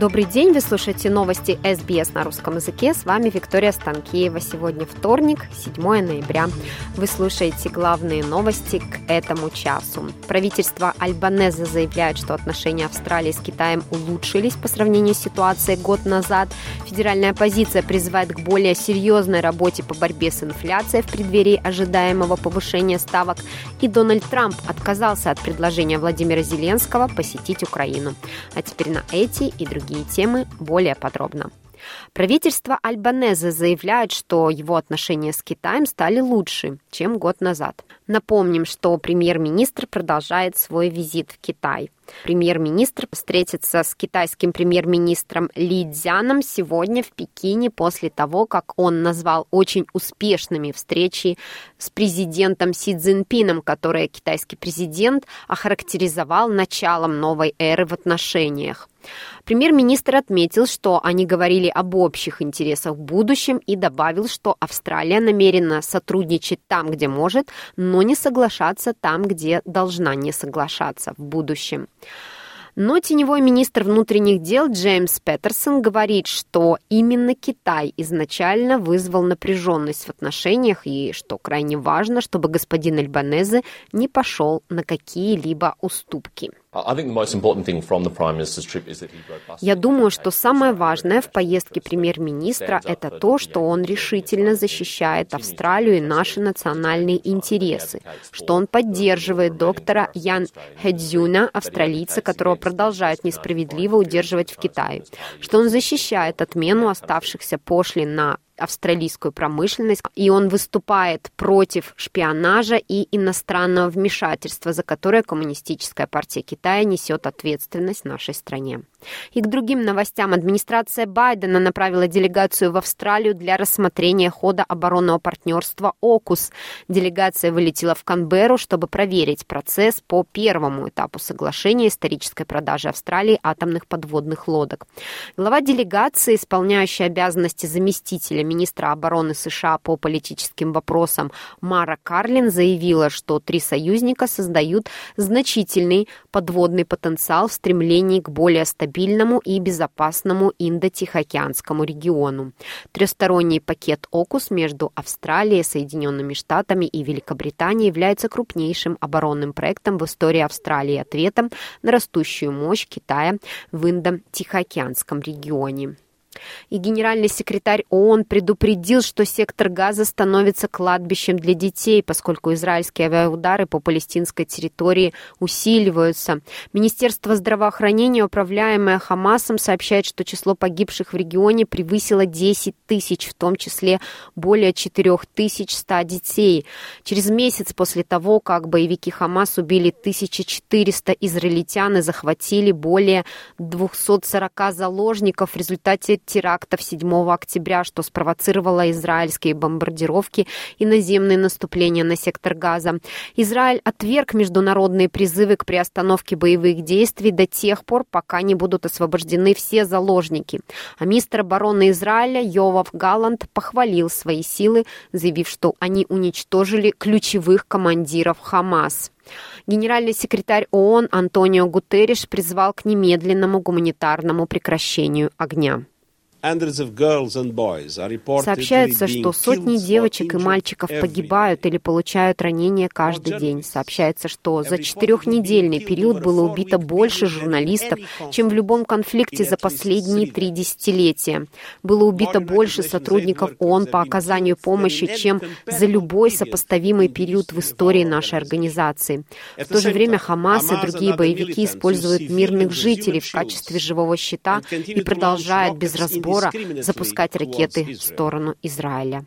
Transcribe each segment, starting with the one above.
Добрый день, вы слушаете новости СБС на русском языке. С вами Виктория Станкеева. Сегодня вторник, 7 ноября. Вы слушаете главные новости к этому часу. Правительство Альбанеза заявляет, что отношения Австралии с Китаем улучшились по сравнению с ситуацией год назад. Федеральная оппозиция призывает к более серьезной работе по борьбе с инфляцией в преддверии ожидаемого повышения ставок. И Дональд Трамп отказался от предложения Владимира Зеленского посетить Украину. А теперь на эти и другие другие темы более подробно. Правительство Альбанеза заявляет, что его отношения с Китаем стали лучше, чем год назад. Напомним, что премьер-министр продолжает свой визит в Китай. Премьер-министр встретится с китайским премьер-министром Ли Цзяном сегодня в Пекине после того, как он назвал очень успешными встречи с президентом Си Цзиньпином, которые китайский президент охарактеризовал началом новой эры в отношениях. Премьер-министр отметил, что они говорили об общих интересах в будущем и добавил, что Австралия намерена сотрудничать там, где может, но не соглашаться там, где должна не соглашаться в будущем. Но теневой министр внутренних дел Джеймс Петерсон говорит, что именно Китай изначально вызвал напряженность в отношениях и что крайне важно, чтобы господин Альбанезе не пошел на какие-либо уступки. Я думаю, что самое важное в поездке премьер-министра – это то, что он решительно защищает Австралию и наши национальные интересы, что он поддерживает доктора Ян Хэдзюна, австралийца, которого продолжают несправедливо удерживать в Китае, что он защищает отмену оставшихся пошлин на австралийскую промышленность, и он выступает против шпионажа и иностранного вмешательства, за которое Коммунистическая партия Китая несет ответственность нашей стране. И к другим новостям. Администрация Байдена направила делегацию в Австралию для рассмотрения хода оборонного партнерства «Окус». Делегация вылетела в Канберру, чтобы проверить процесс по первому этапу соглашения исторической продажи Австралии атомных подводных лодок. Глава делегации, исполняющая обязанности заместителя министра обороны США по политическим вопросам Мара Карлин, заявила, что три союзника создают значительный подводный потенциал в стремлении к более стабильному стабильному и безопасному Индо-Тихоокеанскому региону. Трехсторонний пакет ОКУС между Австралией, Соединенными Штатами и Великобританией является крупнейшим оборонным проектом в истории Австралии ответом на растущую мощь Китая в Индо-Тихоокеанском регионе. И генеральный секретарь ООН предупредил, что сектор Газа становится кладбищем для детей, поскольку израильские авиаудары по палестинской территории усиливаются. Министерство здравоохранения, управляемое Хамасом, сообщает, что число погибших в регионе превысило 10 тысяч, в том числе более 4100 детей. Через месяц после того, как боевики Хамас убили 1400 израильтян и захватили более 240 заложников в результате терактов 7 октября, что спровоцировало израильские бомбардировки и наземные наступления на сектор Газа. Израиль отверг международные призывы к приостановке боевых действий до тех пор, пока не будут освобождены все заложники. А министр обороны Израиля Йовав Галланд похвалил свои силы, заявив, что они уничтожили ключевых командиров Хамас. Генеральный секретарь ООН Антонио Гутерриш призвал к немедленному гуманитарному прекращению огня. Сообщается, что сотни девочек и мальчиков погибают или получают ранения каждый день. Сообщается, что за четырехнедельный период было убито больше журналистов, чем в любом конфликте за последние три десятилетия. Было убито больше сотрудников ООН по оказанию помощи, чем за любой сопоставимый период в истории нашей организации. В то же время Хамас и другие боевики используют мирных жителей в качестве живого щита и продолжают без разбора разбора запускать ракеты в сторону Израиля.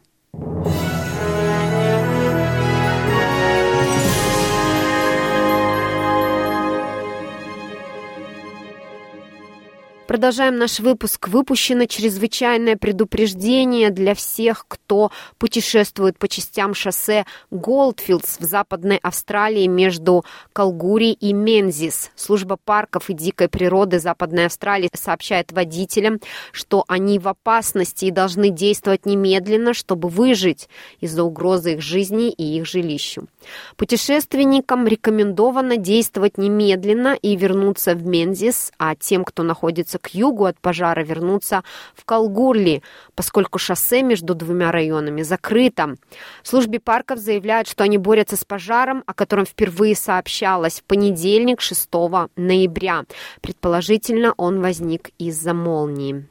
Продолжаем наш выпуск. Выпущено чрезвычайное предупреждение для всех, кто путешествует по частям шоссе Голдфилдс в Западной Австралии между Калгури и Мензис. Служба парков и дикой природы Западной Австралии сообщает водителям, что они в опасности и должны действовать немедленно, чтобы выжить из-за угрозы их жизни и их жилищу. Путешественникам рекомендовано действовать немедленно и вернуться в Мензис, а тем, кто находится к югу от пожара, вернуться в Калгурли, поскольку шоссе между двумя районами закрыто. В службе парков заявляют, что они борются с пожаром, о котором впервые сообщалось в понедельник, 6 ноября. Предположительно, он возник из-за молнии.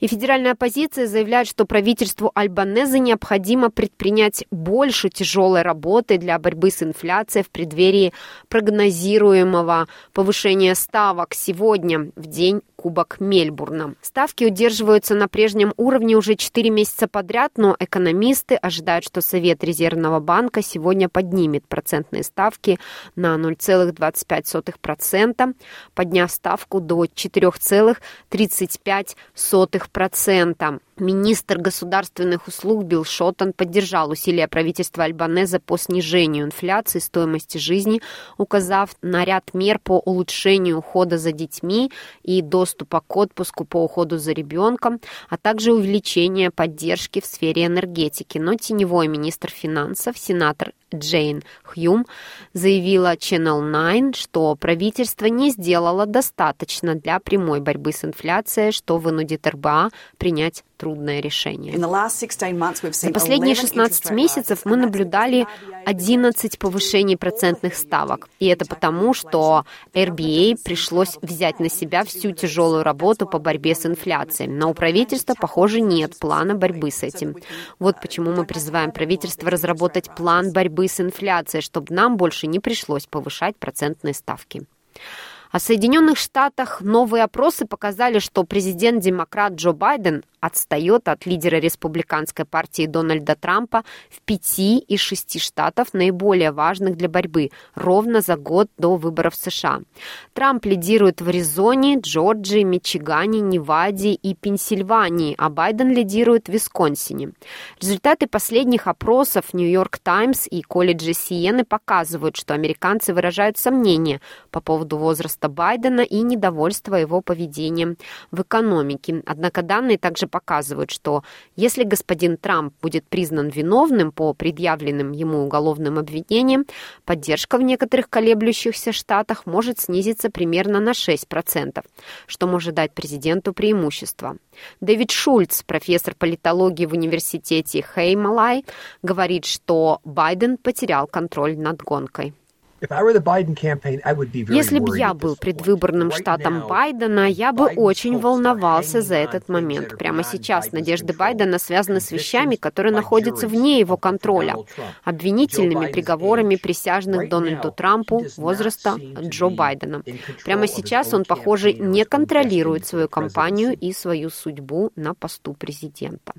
И федеральная оппозиция заявляет, что правительству Альбанеза необходимо предпринять больше тяжелой работы для борьбы с инфляцией в преддверии прогнозируемого повышения ставок сегодня, в день Кубок Мельбурна. Ставки удерживаются на прежнем уровне уже 4 месяца подряд, но экономисты ожидают, что Совет Резервного банка сегодня поднимет процентные ставки на 0,25%, подняв ставку до 4,35%. Министр государственных услуг Билл Шоттон поддержал усилия правительства Альбанеза по снижению инфляции стоимости жизни, указав на ряд мер по улучшению ухода за детьми и доступа к отпуску по уходу за ребенком, а также увеличение поддержки в сфере энергетики. Но теневой министр финансов, сенатор Джейн Хьюм заявила Channel 9, что правительство не сделало достаточно для прямой борьбы с инфляцией, что вынудит РБА принять трудное решение. За последние 16 месяцев мы наблюдали 11 повышений процентных ставок. И это потому, что RBA пришлось взять на себя всю тяжелую работу по борьбе с инфляцией. Но у правительства, похоже, нет плана борьбы с этим. Вот почему мы призываем правительство разработать план борьбы с инфляцией, чтобы нам больше не пришлось повышать процентные ставки. О Соединенных Штатах новые опросы показали, что президент-демократ Джо Байден отстает от лидера республиканской партии Дональда Трампа в пяти из шести штатов, наиболее важных для борьбы, ровно за год до выборов США. Трамп лидирует в Аризоне, Джорджии, Мичигане, Неваде и Пенсильвании, а Байден лидирует в Висконсине. Результаты последних опросов Нью-Йорк Таймс и колледжа Сиены показывают, что американцы выражают сомнения по поводу возраста Байдена и недовольство его поведением в экономике. Однако данные также показывают, что если господин Трамп будет признан виновным по предъявленным ему уголовным обвинениям, поддержка в некоторых колеблющихся штатах может снизиться примерно на 6%, что может дать президенту преимущество. Дэвид Шульц, профессор политологии в университете Хеймалай, говорит, что Байден потерял контроль над гонкой. Если бы я был предвыборным штатом Байдена, я бы очень волновался за этот момент. Прямо сейчас надежды Байдена связаны с вещами, которые находятся вне его контроля. Обвинительными приговорами присяжных Дональду Трампу возраста Джо Байдена. Прямо сейчас он, похоже, не контролирует свою кампанию и свою судьбу на посту президента.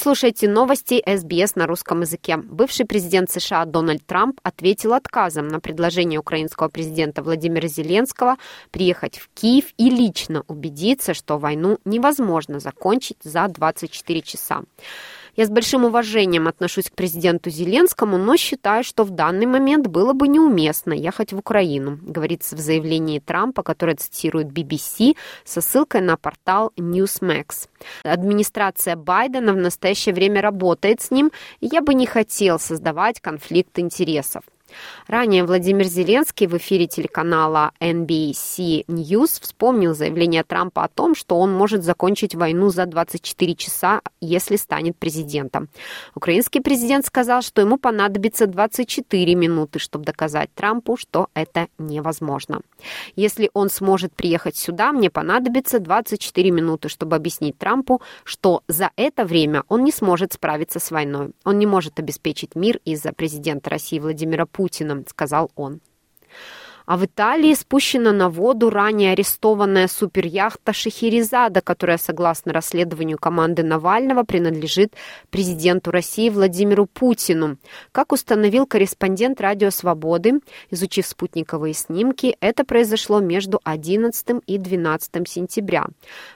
Слушаете новости СБС на русском языке. Бывший президент США Дональд Трамп ответил отказом на предложение украинского президента Владимира Зеленского приехать в Киев и лично убедиться, что войну невозможно закончить за 24 часа. Я с большим уважением отношусь к президенту Зеленскому, но считаю, что в данный момент было бы неуместно ехать в Украину, говорится в заявлении Трампа, которое цитирует BBC со ссылкой на портал Newsmax. Администрация Байдена в настоящее время работает с ним, и я бы не хотел создавать конфликт интересов. Ранее Владимир Зеленский в эфире телеканала NBC News вспомнил заявление Трампа о том, что он может закончить войну за 24 часа, если станет президентом. Украинский президент сказал, что ему понадобится 24 минуты, чтобы доказать Трампу, что это невозможно. Если он сможет приехать сюда, мне понадобится 24 минуты, чтобы объяснить Трампу, что за это время он не сможет справиться с войной. Он не может обеспечить мир из-за президента России Владимира Путина Путиным, сказал он. А в Италии спущена на воду ранее арестованная суперяхта Шахерезада, которая, согласно расследованию команды Навального, принадлежит президенту России Владимиру Путину. Как установил корреспондент «Радио Свободы», изучив спутниковые снимки, это произошло между 11 и 12 сентября.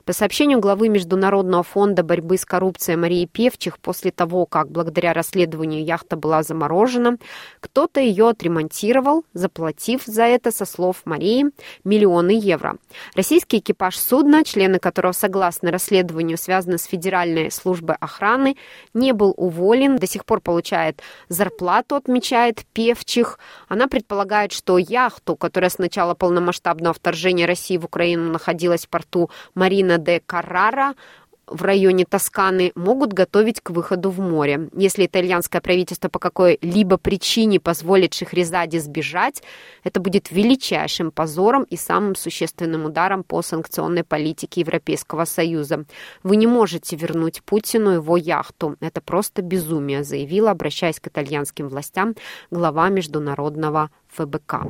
По сообщению главы Международного фонда борьбы с коррупцией Марии Певчих, после того, как благодаря расследованию яхта была заморожена, кто-то ее отремонтировал, заплатив за это это, со слов Марии, миллионы евро. Российский экипаж судна, члены которого, согласно расследованию, связаны с Федеральной службой охраны, не был уволен, до сих пор получает зарплату, отмечает Певчих. Она предполагает, что яхту, которая с начала полномасштабного вторжения России в Украину находилась в порту Марина де Каррара, в районе Тосканы могут готовить к выходу в море. Если итальянское правительство по какой-либо причине позволит Шахрезаде сбежать, это будет величайшим позором и самым существенным ударом по санкционной политике Европейского Союза. Вы не можете вернуть Путину его яхту. Это просто безумие, заявила, обращаясь к итальянским властям, глава международного ФБК.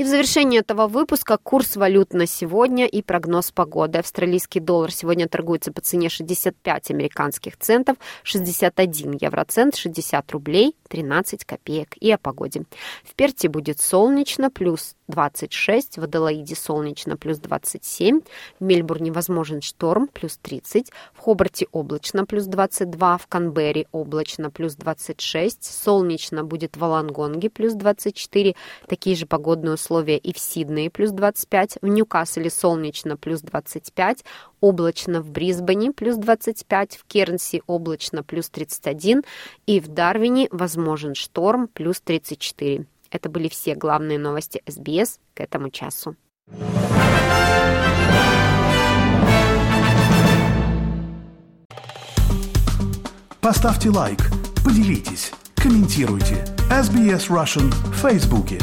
И в завершении этого выпуска курс валют на сегодня и прогноз погоды. Австралийский доллар сегодня торгуется по цене 65 американских центов, 61 евроцент, 60 рублей, 13 копеек. И о погоде. В Перте будет солнечно, плюс 26, в Аделаиде солнечно, плюс 27, в Мельбурне возможен шторм, плюс 30, в Хобарте облачно, плюс 22, в Канберре облачно, плюс 26, солнечно будет в Алангонге, плюс 24, такие же погодные условия и в Сиднее, плюс 25, в Ньюкасселе солнечно, плюс 25, облачно в Брисбене, плюс 25, в Кернси облачно, плюс 31 и в Дарвине возможен шторм, плюс 34. Это были все главные новости СБС к этому часу. Поставьте лайк, поделитесь, комментируйте. SBS Russian в Фейсбуке.